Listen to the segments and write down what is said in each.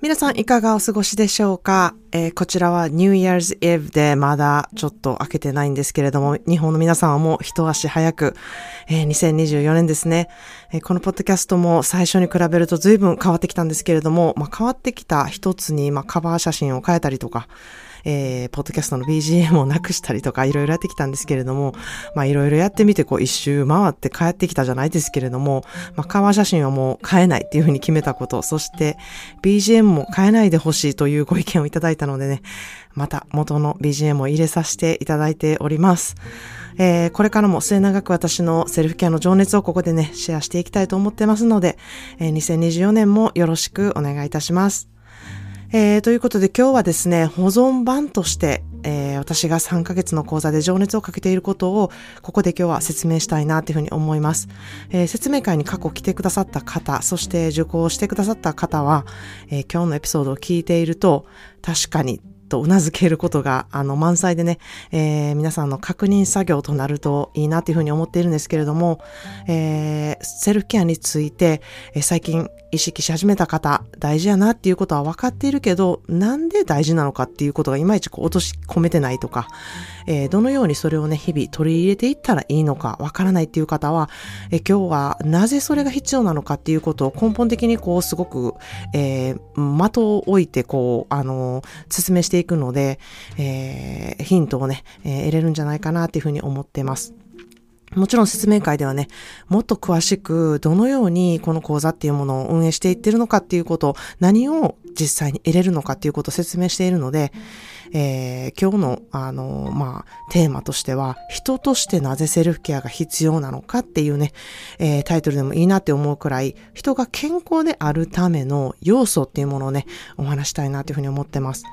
皆さんいかがお過ごしでしょうか、えー、こちらはニューイヤーズイブでまだちょっと開けてないんですけれども、日本の皆さんはもう一足早く、えー、2024年ですね、えー、このポッドキャストも最初に比べると随分変わってきたんですけれども、まあ、変わってきた一つに、まあ、カバー写真を変えたりとか、えー、ポッドキャストの BGM をなくしたりとか、いろいろやってきたんですけれども、まあいろいろやってみて、こう一周回って帰ってきたじゃないですけれども、まあカバー写真はもう変えないっていうふうに決めたこと、そして BGM も変えないでほしいというご意見をいただいたのでね、また元の BGM を入れさせていただいております。えー、これからも末永く私のセルフケアの情熱をここでね、シェアしていきたいと思ってますので、えー、2024年もよろしくお願いいたします。えー、ということで今日はですね、保存版として、えー、私が3ヶ月の講座で情熱をかけていることを、ここで今日は説明したいなというふうに思います。えー、説明会に過去来てくださった方、そして受講してくださった方は、え今日のエピソードを聞いていると、確かにと頷けることが、あの、満載でね、えー、皆さんの確認作業となるといいなというふうに思っているんですけれども、えー、セルフケアについて、えー、最近意識し始めた方、大事やなっていうことは分かっているけど、なんで大事なのかっていうことがいまいちこう落とし込めてないとか、えー、どのようにそれをね、日々取り入れていったらいいのか分からないっていう方は、えー、今日はなぜそれが必要なのかっていうことを根本的にこうすごく、えー、的を置いてこう、あの説明していくので、え、ヒントをね、え、得れるんじゃないかなっていうふうに思ってます。もちろん説明会ではね、もっと詳しくどのようにこの講座っていうものを運営していってるのかっていうこと、何を実際に得れるのかっていうことを説明しているので、えー、今日の、あの、まあ、テーマとしては、人としてなぜセルフケアが必要なのかっていうね、えー、タイトルでもいいなって思うくらい、人が健康であるための要素っていうものをね、お話したいなというふうに思ってます。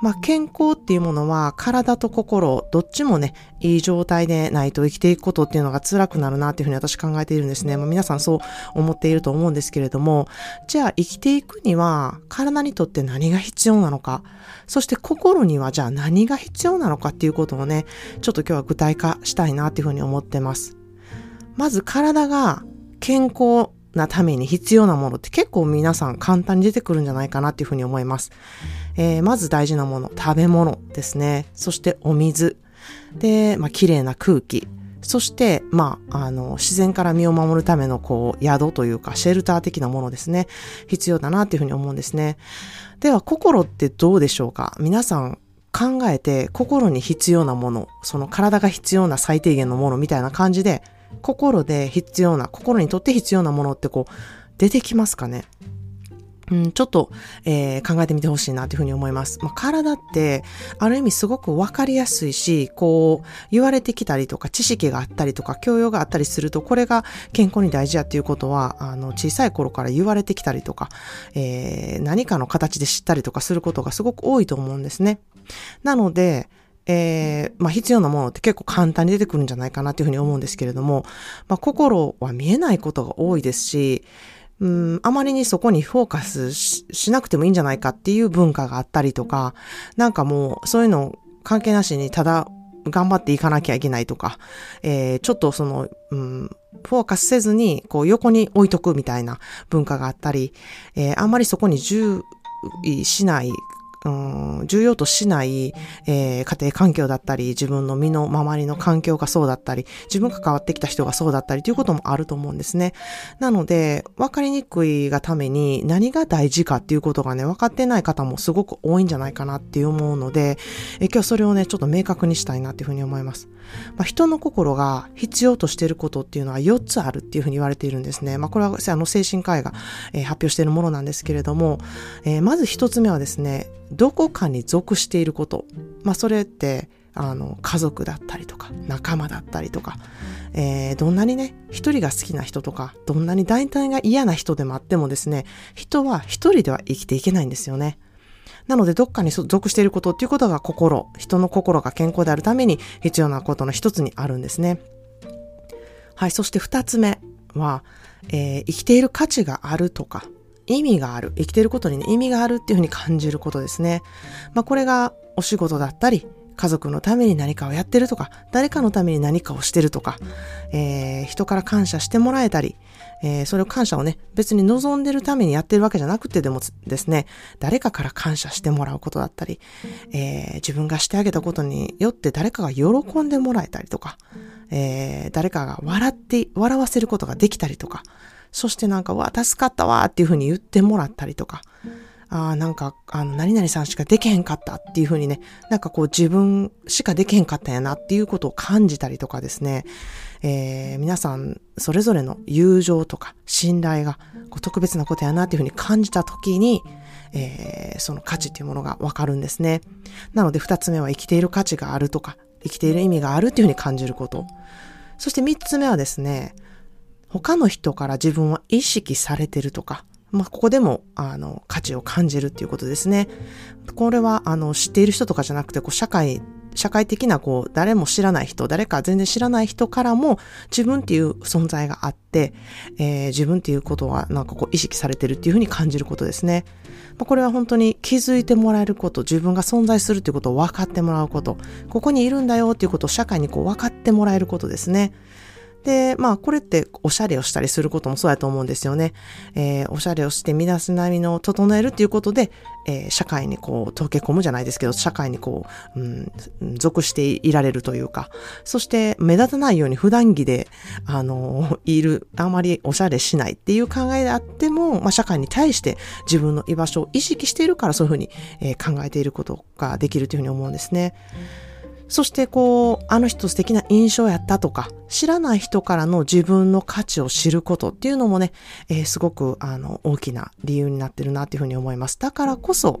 まあ、健康っていうものは体と心、どっちもね、いい状態でないと生きていくことっていうのが辛くなるなっていうふうに私考えているんですね。まあ、皆さんそう思っていると思うんですけれども、じゃあ生きていくには体にとって何が必要なのか、そして心にはじゃあ何が必要なのかっていうことをね、ちょっと今日は具体化したいなっていうふうに思ってます。まず体が健康なために必要なものって結構皆さん簡単に出てくるんじゃないかなっていうふうに思います。えー、まず大事なもの、食べ物ですね。そしてお水。で、まあ、綺麗な空気。そして、まあ、あの、自然から身を守るための、こう、宿というか、シェルター的なものですね。必要だなっていうふうに思うんですね。では、心ってどうでしょうか？皆さん、考えて、心に必要なもの、その体が必要な最低限のものみたいな感じで、心で必要な、心にとって必要なものってこう、出てきますかね？うん、ちょっと、えー、考えてみてほしいなというふうに思います。まあ、体って、ある意味すごくわかりやすいし、こう、言われてきたりとか、知識があったりとか、教養があったりすると、これが健康に大事やっていうことは、あの、小さい頃から言われてきたりとか、えー、何かの形で知ったりとかすることがすごく多いと思うんですね。なので、えー、まあ、必要なものって結構簡単に出てくるんじゃないかなというふうに思うんですけれども、まあ、心は見えないことが多いですし、うん、あまりにそこにフォーカスしなくてもいいんじゃないかっていう文化があったりとか、なんかもうそういうの関係なしにただ頑張っていかなきゃいけないとか、えー、ちょっとその、うん、フォーカスせずに、こう横に置いとくみたいな文化があったり、えー、あんまりそこに重意しないうん、重要としない、えー、家庭環境だったり、自分の身の周りの環境がそうだったり、自分が変わってきた人がそうだったりということもあると思うんですね。なので、分かりにくいがために何が大事かっていうことがね、分かってない方もすごく多いんじゃないかなって思うので、え今日それをね、ちょっと明確にしたいなっていうふうに思います。まあ、人の心が必要としていることっていうのは4つあるっていうふうに言われているんですね。まあ、これはあの精神科医が、えー、発表しているものなんですけれども、えー、まず1つ目はですね、どこかに属していること。まあ、それって、あの、家族だったりとか、仲間だったりとか、えー、どんなにね、一人が好きな人とか、どんなに大体が嫌な人でもあってもですね、人は一人では生きていけないんですよね。なので、どっかに属していることっていうことが心、人の心が健康であるために必要なことの一つにあるんですね。はい、そして二つ目は、えー、生きている価値があるとか、意味がある。生きていることにね、意味があるっていうふうに感じることですね。まあ、これがお仕事だったり、家族のために何かをやってるとか、誰かのために何かをしてるとか、えー、人から感謝してもらえたり、えー、それを感謝をね、別に望んでるためにやってるわけじゃなくてでもですね、誰かから感謝してもらうことだったり、えー、自分がしてあげたことによって誰かが喜んでもらえたりとか、えー、誰かが笑って、笑わせることができたりとか、そしてなんか、わ、助かったわっていうふうに言ってもらったりとか、ああ、なんか、あの、何々さんしかできへんかったっていうふうにね、なんかこう自分しかできへんかったんやなっていうことを感じたりとかですね、えー、皆さんそれぞれの友情とか信頼がこう特別なことやなっていうふうに感じたときに、えー、その価値っていうものがわかるんですね。なので二つ目は生きている価値があるとか、生きている意味があるっていうふうに感じること。そして三つ目はですね、他の人から自分は意識されてるとか、まあ、ここでも、あの、価値を感じるっていうことですね。これは、あの、知っている人とかじゃなくて、こう、社会、社会的な、こう、誰も知らない人、誰か全然知らない人からも、自分っていう存在があって、えー、自分っていうことは、なんかこう、意識されてるっていうふうに感じることですね。まあ、これは本当に気づいてもらえること、自分が存在するっていうことを分かってもらうこと、ここにいるんだよっていうことを社会にこう、分かってもらえることですね。で、まあ、これっておしゃれをしたりすることもそうやと思うんですよね。えー、おしゃれをして身だしなみの整えるっていうことで、えー、社会にこう、溶け込むじゃないですけど、社会にこう、うん、属していられるというか、そして目立たないように普段着で、あの、いる、あまりおしゃれしないっていう考えであっても、まあ、社会に対して自分の居場所を意識しているからそういうふうに、えー、考えていることができるというふうに思うんですね。うんそしてこう、あの人素敵な印象やったとか、知らない人からの自分の価値を知ることっていうのもね、えー、すごくあの大きな理由になってるなっていうふうに思います。だからこそ、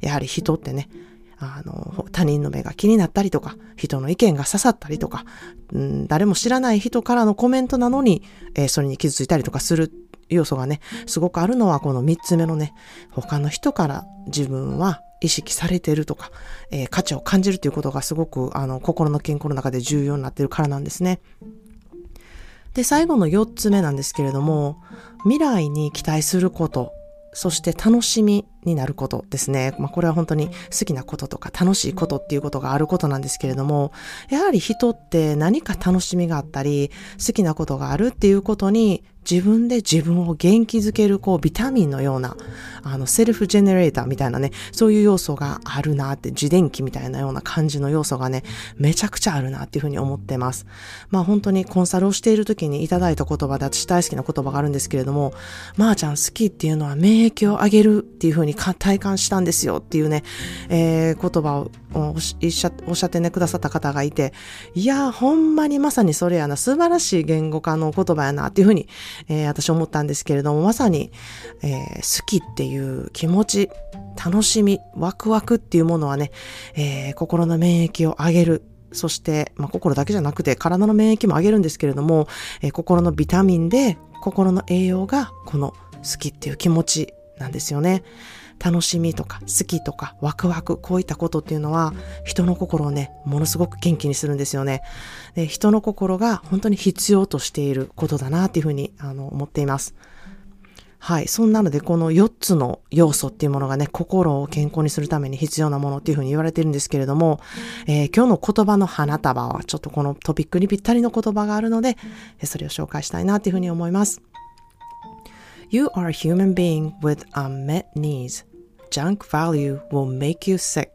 やはり人ってね、あの、他人の目が気になったりとか、人の意見が刺さったりとか、うん、誰も知らない人からのコメントなのに、えー、それに傷ついたりとかする要素がね、すごくあるのはこの三つ目のね、他の人から自分は意識されてるとか、えー、価値を感じるということがすごく、あの、心の健康の中で重要になってるからなんですね。で、最後の四つ目なんですけれども、未来に期待すること、そして楽しみになることですね。まあ、これは本当に好きなこととか楽しいことっていうことがあることなんですけれども、やはり人って何か楽しみがあったり、好きなことがあるっていうことに自分で自分を元気づける、こう、ビタミンのような、あの、セルフジェネレーターみたいなね、そういう要素があるなって、自電気みたいなような感じの要素がね、めちゃくちゃあるなっていうふうに思ってます。まあ本当にコンサルをしている時にいただいた言葉で私大好きな言葉があるんですけれども、まー、あ、ちゃん好きっていうのは免疫を上げるっていうふうに体感したんですよっていうね、えー、言葉をおっしゃってねくださった方がいて、いや、ほんまにまさにそれやな、素晴らしい言語化の言葉やなっていうふうに、えー、私思ったんですけれども、まさに、えー、好きっていう気持ち、楽しみ、ワクワクっていうものはね、えー、心の免疫を上げる。そして、まあ、心だけじゃなくて体の免疫も上げるんですけれども、えー、心のビタミンで心の栄養がこの好きっていう気持ちなんですよね。楽しみとか好きとかワクワクこういったことっていうのは人の心をねものすごく元気にするんですよねで人の心が本当に必要としていることだなっていうふうにあの思っていますはい。そんなので、この4つの要素っていうものがね、心を健康にするために必要なものっていうふうに言われてるんですけれども、えー、今日の言葉の花束は、ちょっとこのトピックにぴったりの言葉があるので、それを紹介したいなっていうふうに思います。You are a human being with unmet needs. junk value will make you sick.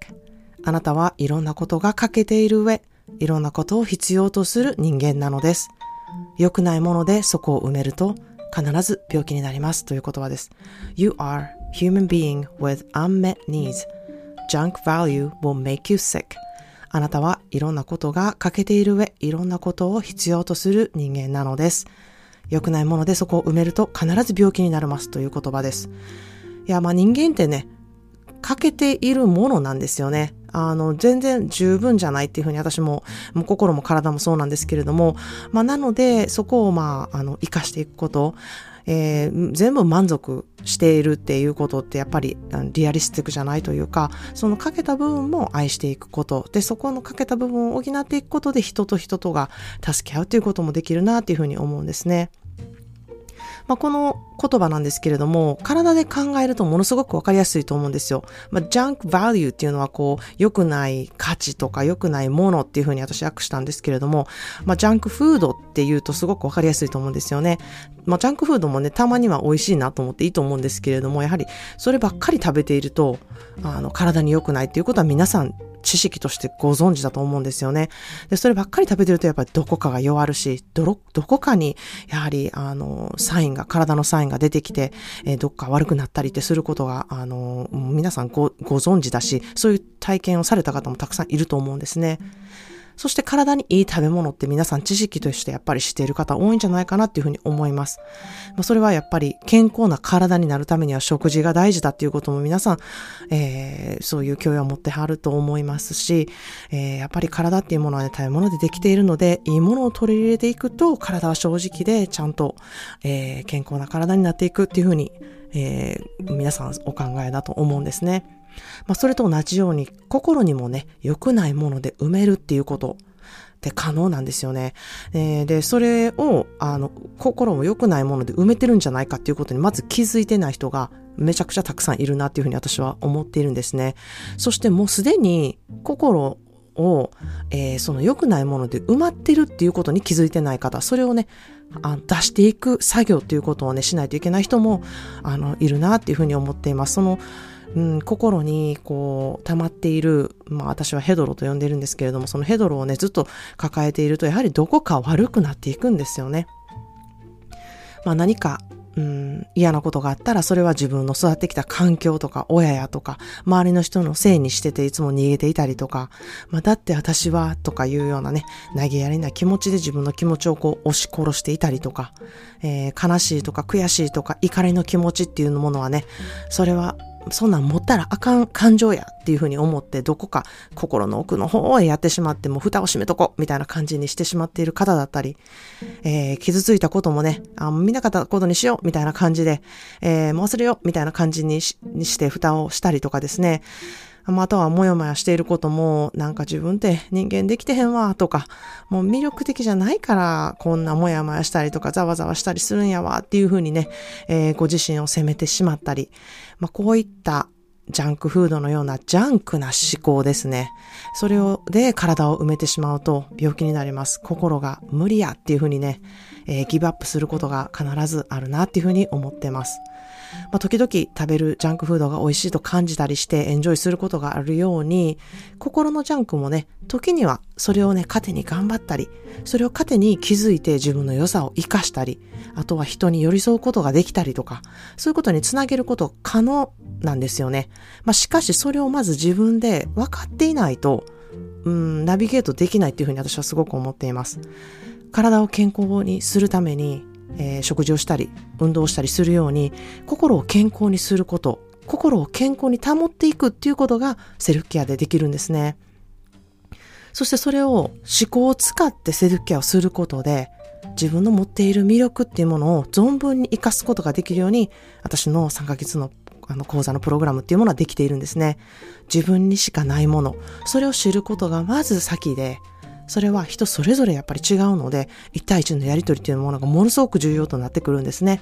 あなたはいろんなことが欠けている上、いろんなことを必要とする人間なのです。良くないものでそこを埋めると必ず病気になりますという言葉です。You are human being with unmet needs. Junk value will make you sick. あなたはいろんなことが欠けている上、いろんなことを必要とする人間なのです。良くないものでそこを埋めると必ず病気になりますという言葉です。いや、まあ人間ってね、欠けているものなんですよね。あの、全然十分じゃないっていうふうに私も、もう心も体もそうなんですけれども、まあ、なので、そこをまあ、あの、活かしていくこと、えー、全部満足しているっていうことってやっぱりリアリスティックじゃないというか、そのかけた部分も愛していくこと。で、そこのかけた部分を補っていくことで人と人とが助け合うということもできるなっていうふうに思うんですね。まあ、この言葉なんですけれども、体で考えるとものすごくわかりやすいと思うんですよ。まあ、ジャンクバリューっていうのはこう、良くない価値とか良くないものっていうふうに私訳したんですけれども、まあ、ジャンクフードっていうとすごくわかりやすいと思うんですよね。まあ、ジャンクフードもね、たまには美味しいなと思っていいと思うんですけれども、やはりそればっかり食べていると、あの、体に良くないっていうことは皆さん知識としてご存知だと思うんですよね。で、そればっかり食べてるとやっぱりどこかが弱るし、ど、どこかにやはり、あの、サインが、体のサインが出てきて、え、どっか悪くなったりってすることが、あの、皆さんご、ご存知だし、そういう体験をされた方もたくさんいると思うんですね。そして体にいい食べ物って皆さん知識としてやっぱり知っている方多いんじゃないかなっていうふうに思います。まあ、それはやっぱり健康な体になるためには食事が大事だっていうことも皆さん、えー、そういう教養を持ってはると思いますし、えー、やっぱり体っていうものはね、食べ物でできているので、いいものを取り入れていくと体は正直でちゃんと、えー、健康な体になっていくっていうふうに、えー、皆さんお考えだと思うんですね。まあ、それと同じように心にもね、良くないもので埋めるっていうことって可能なんですよね。えー、で、それを、あの、心も良くないもので埋めてるんじゃないかっていうことにまず気づいてない人がめちゃくちゃたくさんいるなっていうふうに私は思っているんですね。そしてもうすでに心を、えー、その良くないもので埋まってるっていうことに気づいてない方、それをね、あ出していく作業っていうことをね、しないといけない人も、あの、いるなっていうふうに思っています。その、うん、心にこう溜まっている、まあ私はヘドロと呼んでるんですけれども、そのヘドロをね、ずっと抱えていると、やはりどこか悪くなっていくんですよね。まあ何か、うん、嫌なことがあったら、それは自分の育ってきた環境とか、親やとか、周りの人のせいにしてていつも逃げていたりとか、まあだって私は、とかいうようなね、投げやりな気持ちで自分の気持ちをこう押し殺していたりとか、えー、悲しいとか悔しいとか怒りの気持ちっていうものはね、それはそんなん持ったらあかん感情やっていうふうに思ってどこか心の奥の方へやってしまっても蓋を閉めとこうみたいな感じにしてしまっている方だったり、えー、傷ついたこともね、あ見なかったことにしようみたいな感じで、えー、もう忘れようみたいな感じにして蓋をしたりとかですね、またはもやもやしていることも、なんか自分って人間できてへんわ、とか、もう魅力的じゃないから、こんなもやもやしたりとか、ざわざわしたりするんやわ、っていうふうにね、えー、ご自身を責めてしまったり、まあ、こういったジャンクフードのようなジャンクな思考ですね。それを、で体を埋めてしまうと病気になります。心が無理やっていうふうにね、えー、ギブアップすることが必ずあるなっていうふうに思ってます。まあ、時々食べるジャンクフードが美味しいと感じたりしてエンジョイすることがあるように、心のジャンクもね、時にはそれをね、糧に頑張ったり、それを糧に気づいて自分の良さを活かしたり、あとは人に寄り添うことができたりとか、そういうことにつなげること可能なんですよね。まあ、しかしそれをまず自分で分かっていないと、うん、ナビゲートできないっていうふうに私はすごく思っています。体を健康にするためにえー、食事をしたり、運動したりするように、心を健康にすること、心を健康に保っていくっていうことがセルフケアでできるんですね。そしてそれを思考を使ってセルフケアをすることで、自分の持っている魅力っていうものを存分に活かすことができるように、私の3ヶ月のあの講座のプログラムっていうものはできているんですね。自分にしかないもの、それを知ることがまず先で、それは人それぞれやっぱり違うので、一対一のやり取りというものがものすごく重要となってくるんですね。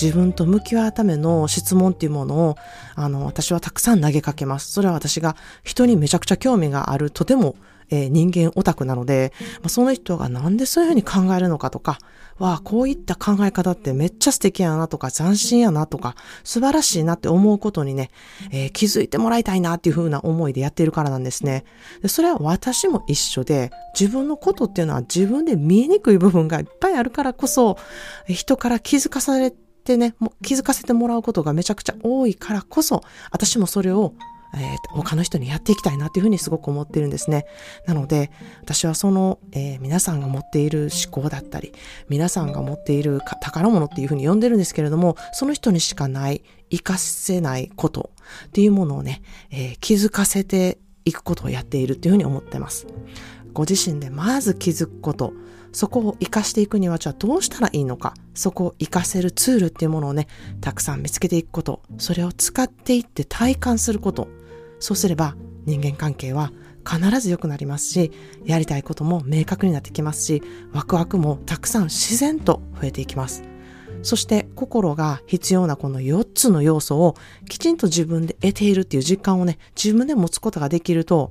自分と向き合うための質問っていうものを、あの、私はたくさん投げかけます。それは私が人にめちゃくちゃ興味がある、とてもえー、人間オタクなので、まあ、その人がなんでそういうふうに考えるのかとか、わあ、こういった考え方ってめっちゃ素敵やなとか、斬新やなとか、素晴らしいなって思うことにね、えー、気づいてもらいたいなっていうふうな思いでやっているからなんですね。でそれは私も一緒で、自分のことっていうのは自分で見えにくい部分がいっぱいあるからこそ、人から気づかされてね、気づかせてもらうことがめちゃくちゃ多いからこそ、私もそれをえー、他の人にやっていきたいなっていうふうにすごく思ってるんですね。なので、私はその、えー、皆さんが持っている思考だったり、皆さんが持っている宝物っていうふうに呼んでるんですけれども、その人にしかない活かせないことっていうものをね、えー、気づかせていくことをやっているっていうふうに思ってます。ご自身でまず気づくこと、そこを活かしていくにはじゃあどうしたらいいのか、そこを活かせるツールっていうものをね、たくさん見つけていくこと、それを使っていって体感すること、そうすれば人間関係は必ず良くなりますし、やりたいことも明確になってきますし、ワクワクもたくさん自然と増えていきます。そして心が必要なこの4つの要素をきちんと自分で得ているっていう実感をね、自分で持つことができると、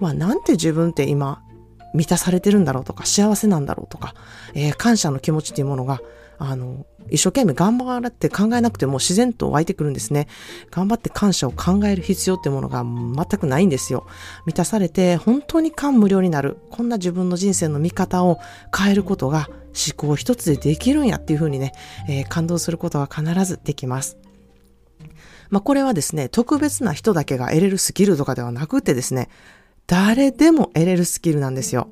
まあなんて自分って今満たされてるんだろうとか幸せなんだろうとか、えー、感謝の気持ちっていうものがあの、一生懸命頑張らって考えなくても自然と湧いてくるんですね。頑張って感謝を考える必要ってものが全くないんですよ。満たされて本当に感無量になる。こんな自分の人生の見方を変えることが思考一つでできるんやっていうふうにね、えー、感動することが必ずできます。まあ、これはですね、特別な人だけが得れるスキルとかではなくてですね、誰でも得れるスキルなんですよ。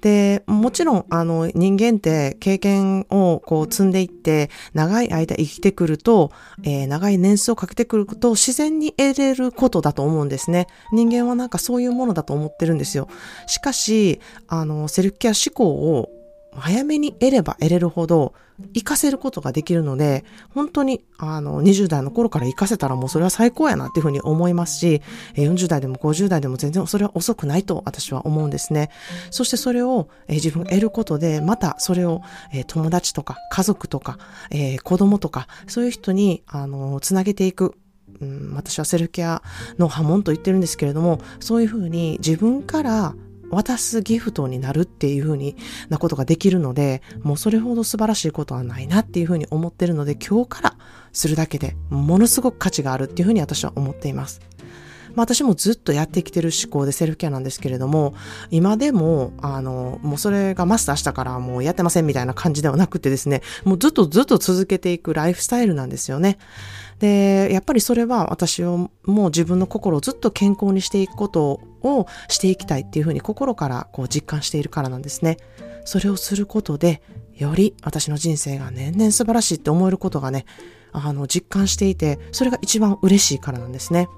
で、もちろん、あの、人間って経験をこう積んでいって、長い間生きてくると、えー、長い年数をかけてくると自然に得れることだと思うんですね。人間はなんかそういうものだと思ってるんですよ。しかし、あの、セルフケア思考を早めに得れば得れるほど活かせることができるので、本当にあの20代の頃から活かせたらもうそれは最高やなっていうふうに思いますし、40代でも50代でも全然それは遅くないと私は思うんですね。そしてそれを自分得ることで、またそれを友達とか家族とか子供とかそういう人にあのつなげていくうん、私はセルフケアの波紋と言ってるんですけれども、そういうふうに自分から渡すギフトになるっていうふうになことができるので、もうそれほど素晴らしいことはないなっていうふうに思ってるので、今日からするだけでものすごく価値があるっていうふうに私は思っています。まあ私もずっとやってきてる思考でセルフケアなんですけれども、今でも、あの、もうそれがマスターしたからもうやってませんみたいな感じではなくてですね、もうずっとずっと続けていくライフスタイルなんですよね。で、やっぱりそれは私をもう自分の心をずっと健康にしていくことをしていきたいっていうふうに心からこう実感しているからなんですね。それをすることで、より私の人生が年々素晴らしいって思えることがね、あの、実感していて、それが一番嬉しいからなんですね。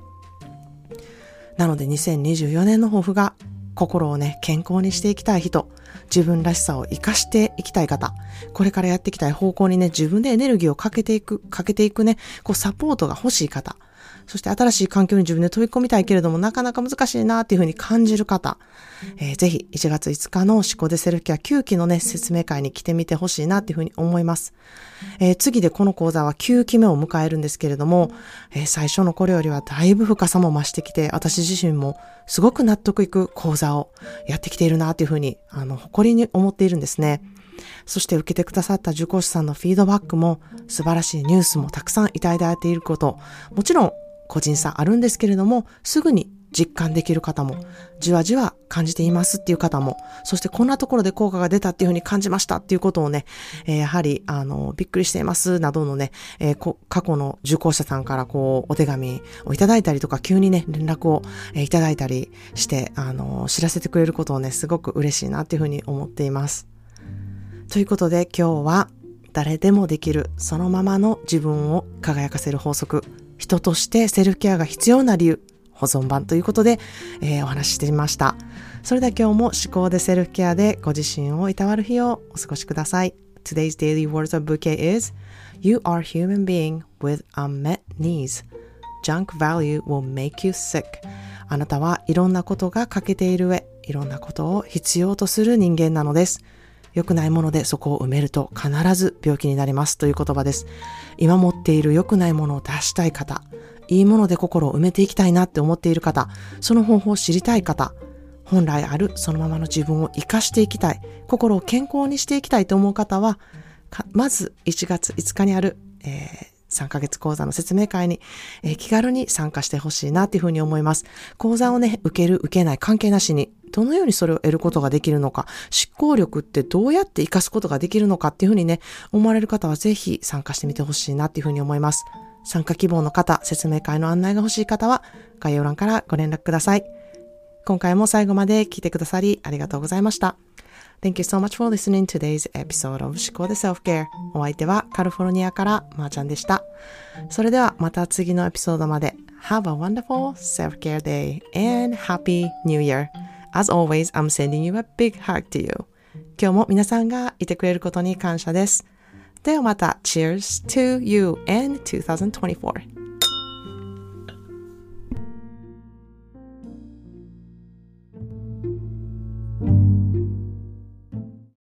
なので2024年の抱負が心をね、健康にしていきたい人、自分らしさを活かしていきたい方、これからやっていきたい方向にね、自分でエネルギーをかけていく、かけていくね、こうサポートが欲しい方、そして新しい環境に自分で飛び込みたいけれども、なかなか難しいなっていうふうに感じる方、えー、ぜひ1月5日の思考でセルフケア9期のね、説明会に来てみてほしいなっていうふうに思います。えー、次でこの講座は9期目を迎えるんですけれども、えー、最初の頃よりはだいぶ深さも増してきて、私自身もすごく納得いく講座をやってきているなっていうふうに、あの、誇りに思っているんですね。そして受けてくださった受講師さんのフィードバックも素晴らしいニュースもたくさんいただいていること、もちろん個人差あるんですけれども、すぐに実感できる方も、じわじわ感じていますっていう方も、そしてこんなところで効果が出たっていうふうに感じましたっていうことをね、えー、やはり、あの、びっくりしていますなどのね、えー、過去の受講者さんからこう、お手紙をいただいたりとか、急にね、連絡を、え、いただいたりして、あの、知らせてくれることをね、すごく嬉しいなっていうふうに思っています。ということで今日は、誰でもできるそのままの自分を輝かせる法則人としてセルフケアが必要な理由、保存版ということで、えー、お話ししてみました。それでは今日も思考でセルフケアでご自身をいたわる日をお過ごしください。Today's daily words of bouquet is You are human being with unmet needs. Junk value will make you sick. あなたはいろんなことが欠けている上、いろんなことを必要とする人間なのです。良くないものでそこを埋めると必ず病気になりますという言葉です。今持っている良くないものを出したい方、いいもので心を埋めていきたいなって思っている方、その方法を知りたい方、本来あるそのままの自分を活かしていきたい、心を健康にしていきたいと思う方は、まず1月5日にある、えー3ヶ月講座の説明会に、えー、気軽に参加してほしいなっていうふうに思います。講座をね、受ける、受けない関係なしに、どのようにそれを得ることができるのか、執行力ってどうやって活かすことができるのかっていうふうにね、思われる方はぜひ参加してみてほしいなっていうふうに思います。参加希望の方、説明会の案内が欲しい方は概要欄からご連絡ください。今回も最後まで聞いてくださりありがとうございました。Thank you so much for listening to today's episode of 思考で Self-Care。お相手はカリフォルニアからまーちゃんでした。それではまた次のエピソードまで。Have a wonderful self-care day and happy new year. As always, I'm sending you a big hug to you. 今日も皆さんがいてくれることに感謝です。ではまた Cheers to you and 2024